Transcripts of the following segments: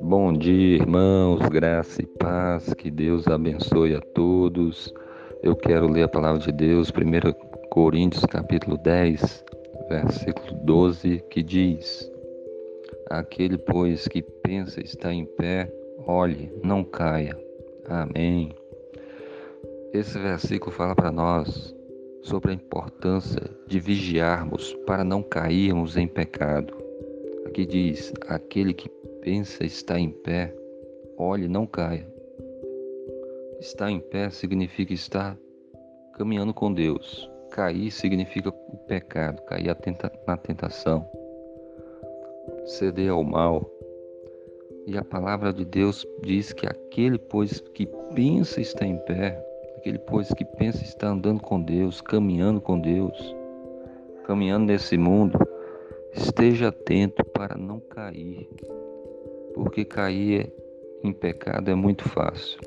Bom dia, irmãos, graça e paz, que Deus abençoe a todos. Eu quero ler a palavra de Deus, 1 Coríntios capítulo 10, versículo 12, que diz: Aquele, pois, que pensa estar em pé, olhe, não caia. Amém. Esse versículo fala para nós sobre a importância de vigiarmos para não cairmos em pecado. Aqui diz: aquele que pensa estar em pé, olhe, não caia. Estar em pé significa estar caminhando com Deus. Cair significa o pecado, cair na tentação, ceder ao mal. E a palavra de Deus diz que aquele, pois, que pensa estar em pé, aquele, pois, que pensa estar andando com Deus, caminhando com Deus, caminhando nesse mundo, esteja atento para não cair, porque cair em pecado é muito fácil.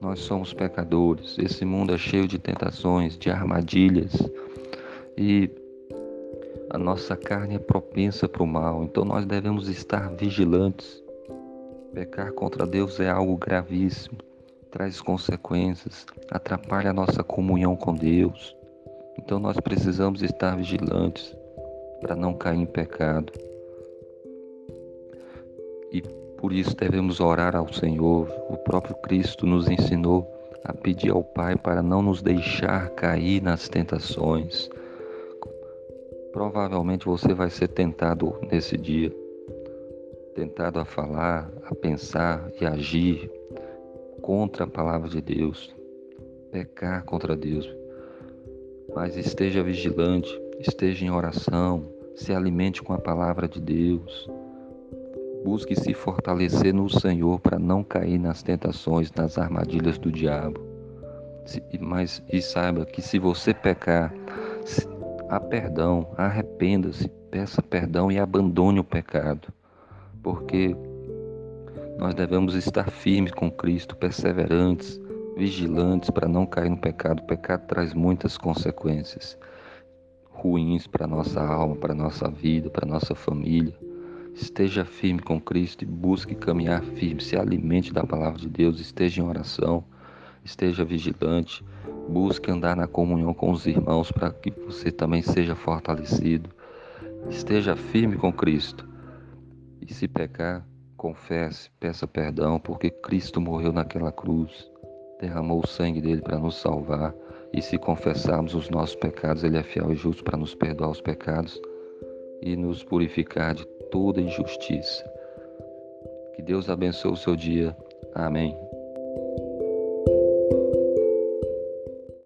Nós somos pecadores, esse mundo é cheio de tentações, de armadilhas e a nossa carne é propensa para o mal, então nós devemos estar vigilantes. Pecar contra Deus é algo gravíssimo, traz consequências, atrapalha a nossa comunhão com Deus. Então nós precisamos estar vigilantes para não cair em pecado. E por isso devemos orar ao Senhor. O próprio Cristo nos ensinou a pedir ao Pai para não nos deixar cair nas tentações. Provavelmente você vai ser tentado nesse dia, tentado a falar, a pensar e agir contra a palavra de Deus, pecar contra Deus. Mas esteja vigilante, esteja em oração, se alimente com a palavra de Deus Busque se fortalecer no Senhor para não cair nas tentações, nas armadilhas do diabo. Mas e saiba que se você pecar, há perdão, arrependa-se, peça perdão e abandone o pecado. Porque nós devemos estar firmes com Cristo, perseverantes, vigilantes para não cair no pecado. O pecado traz muitas consequências ruins para nossa alma, para nossa vida, para nossa família. Esteja firme com Cristo e busque caminhar firme. Se alimente da palavra de Deus, esteja em oração, esteja vigilante, busque andar na comunhão com os irmãos para que você também seja fortalecido. Esteja firme com Cristo. E se pecar, confesse, peça perdão, porque Cristo morreu naquela cruz, derramou o sangue dele para nos salvar. E se confessarmos os nossos pecados, Ele é fiel e justo para nos perdoar os pecados e nos purificar de toda injustiça. Que Deus abençoe o seu dia. Amém.